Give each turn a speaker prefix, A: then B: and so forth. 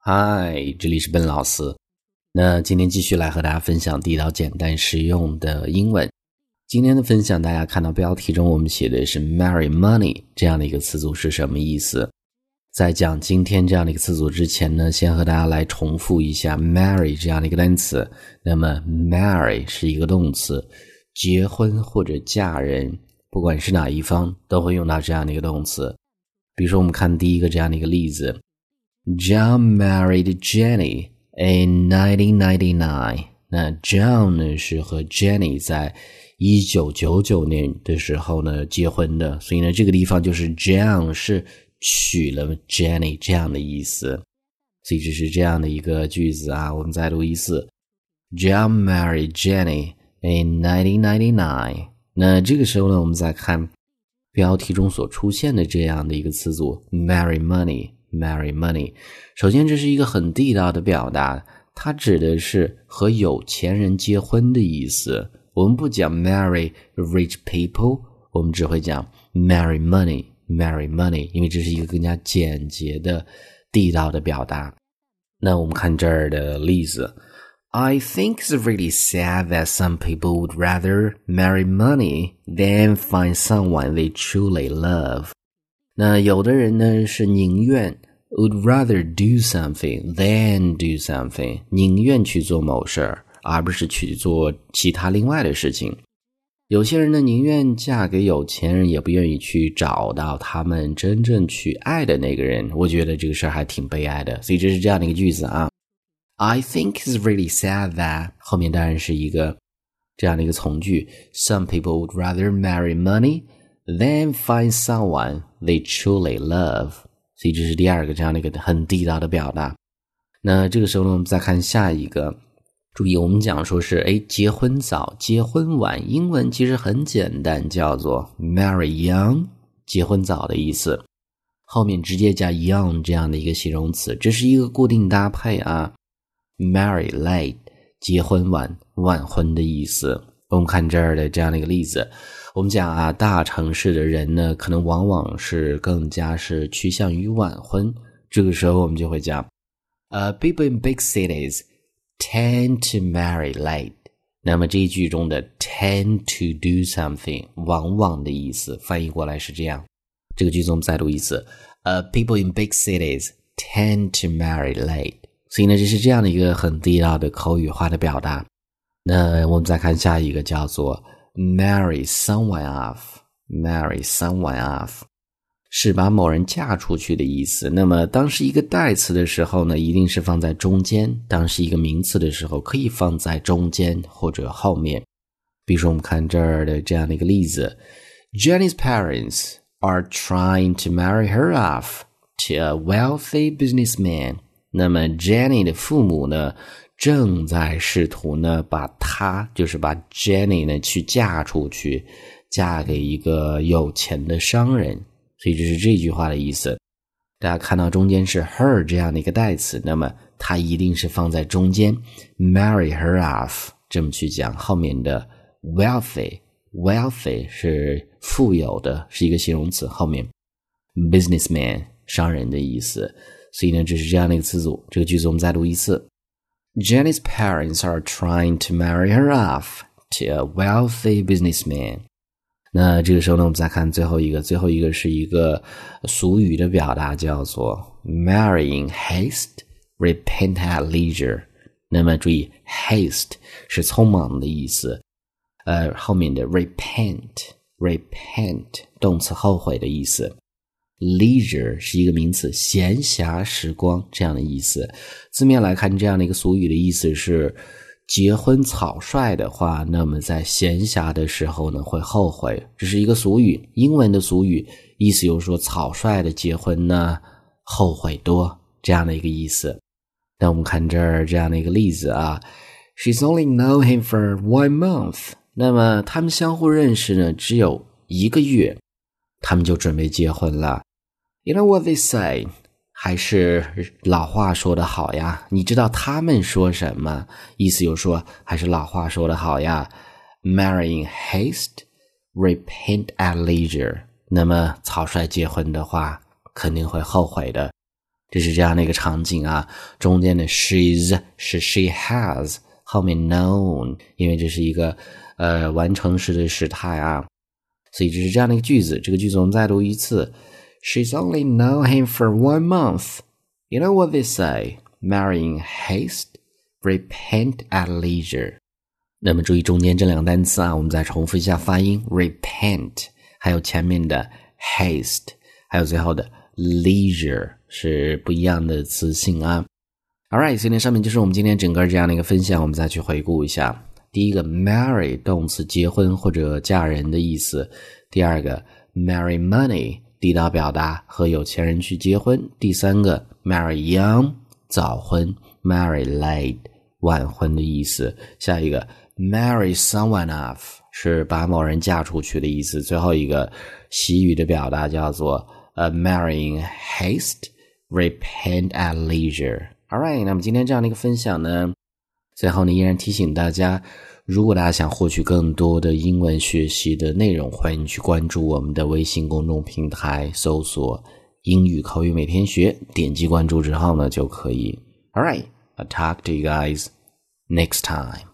A: 嗨，这里是笨老师。那今天继续来和大家分享地道、简单、实用的英文。今天的分享，大家看到标题中我们写的是 “marry money” 这样的一个词组是什么意思？在讲今天这样的一个词组之前呢，先和大家来重复一下 “marry” 这样的一个单词。那么，marry 是一个动词，结婚或者嫁人，不管是哪一方，都会用到这样的一个动词。比如说，我们看第一个这样的一个例子：John married Jenny in 1999。那 John 呢是和 Jenny 在一九九九年的时候呢结婚的，所以呢这个地方就是 John 是。娶了 Jenny 这样的意思，所以这是这样的一个句子啊。我们再读一次：John married Jenny in 1999。那这个时候呢，我们再看标题中所出现的这样的一个词组：marry money money，marry money。首先，这是一个很地道的表达，它指的是和有钱人结婚的意思。我们不讲 marry rich people，我们只会讲 marry money。marry money，因为这是一个更加简洁的、地道的表达。那我们看这儿的例子：I think it's really sad that some people would rather marry money than find someone they truly love。 那有的人呢是宁愿 would rather do something than do something，宁愿去做某事儿，而不是去做其他另外的事情。有些人呢，宁愿嫁给有钱人，也不愿意去找到他们真正去爱的那个人。我觉得这个事儿还挺悲哀的。所以这是这样的一个句子啊。I think it's really sad that 后面当然是一个这样的一个从句。Some people would rather marry money Then find someone they truly love。所以这是第二个这样的一个很地道的表达。那这个时候呢，我们再看下一个。注意，我们讲说是哎，结婚早，结婚晚，英文其实很简单，叫做 marry young，结婚早的意思，后面直接加 young 这样的一个形容词，这是一个固定搭配啊。marry late，结婚晚，晚婚的意思。我们看这儿的这样的一个例子，我们讲啊，大城市的人呢，可能往往是更加是趋向于晚婚，这个时候我们就会讲，呃，people in big cities。tend to marry late。那么这一句中的 tend to do something，往往的意思翻译过来是这样。这个句子我们再读一次。呃、，people in big cities tend to marry late。所以呢，这是这样的一个很地道的口语化的表达。那我们再看下一个，叫做 marry someone off。marry someone off。是把某人嫁出去的意思。那么，当是一个代词的时候呢，一定是放在中间；当是一个名词的时候，可以放在中间或者后面。比如说，我们看这儿的这样的一个例子：Jenny's parents are trying to marry her off to a wealthy businessman。那么，Jenny 的父母呢，正在试图呢，把她，就是把 Jenny 呢，去嫁出去，嫁给一个有钱的商人。所以这是这句话的意思。大家看到中间是 her 这样的一个代词，那么它一定是放在中间，marry her off 这么去讲。后面的 wealthy，wealthy 是富有的，是一个形容词。后面 businessman 商人的意思。所以呢，这是这样的一个词组。这个句子我们再读一次 ：Jenny's parents are trying to marry her off to a wealthy businessman. 那这个时候呢，我们再看最后一个，最后一个是一个俗语的表达，叫做 “marry in haste, repent at leisure”。那么注意，haste 是匆忙的意思，呃，后面的 repent，repent 动词后悔的意思 ，leisure 是一个名词，闲暇时光这样的意思。字面来看，这样的一个俗语的意思是。结婚草率的话，那么在闲暇的时候呢，会后悔。这是一个俗语，英文的俗语，意思就是说草率的结婚呢，后悔多这样的一个意思。那我们看这儿这样的一个例子啊，She's only known him for one month。那么他们相互认识呢，只有一个月，他们就准备结婚了。You know what they say？还是老话说的好呀，你知道他们说什么？意思就是说，还是老话说的好呀 Marrying haste, repent at leisure。那么草率结婚的话，肯定会后悔的。这是这样的一个场景啊。中间的 she's 是 she has，后面 known，因为这是一个呃完成时的时态啊，所以这是这样的一个句子。这个句子我们再读一次 ：She's only known him for one month. You know what they say? Marry in haste, repent at leisure. 那么注意中间这两个单词啊，我们再重复一下发音：repent，还有前面的 haste，还有最后的 leisure 是不一样的词性啊。All right，今天上面就是我们今天整个这样的一个分享，我们再去回顾一下。第一个 marry 动词结婚或者嫁人的意思。第二个 marry money 地道表达和有钱人去结婚。第三个 marry young 早婚，marry late 晚婚的意思。下一个。Marry someone off 是把某人嫁出去的意思。最后一个习语的表达叫做呃 marrying haste, repent at leisure. All right，那么今天这样的一个分享呢，最后呢依然提醒大家，如果大家想获取更多的英文学习的内容，欢迎去关注我们的微信公众平台，搜索“英语口语每天学”，点击关注之后呢就可以。All right, I'll talk to you guys next time.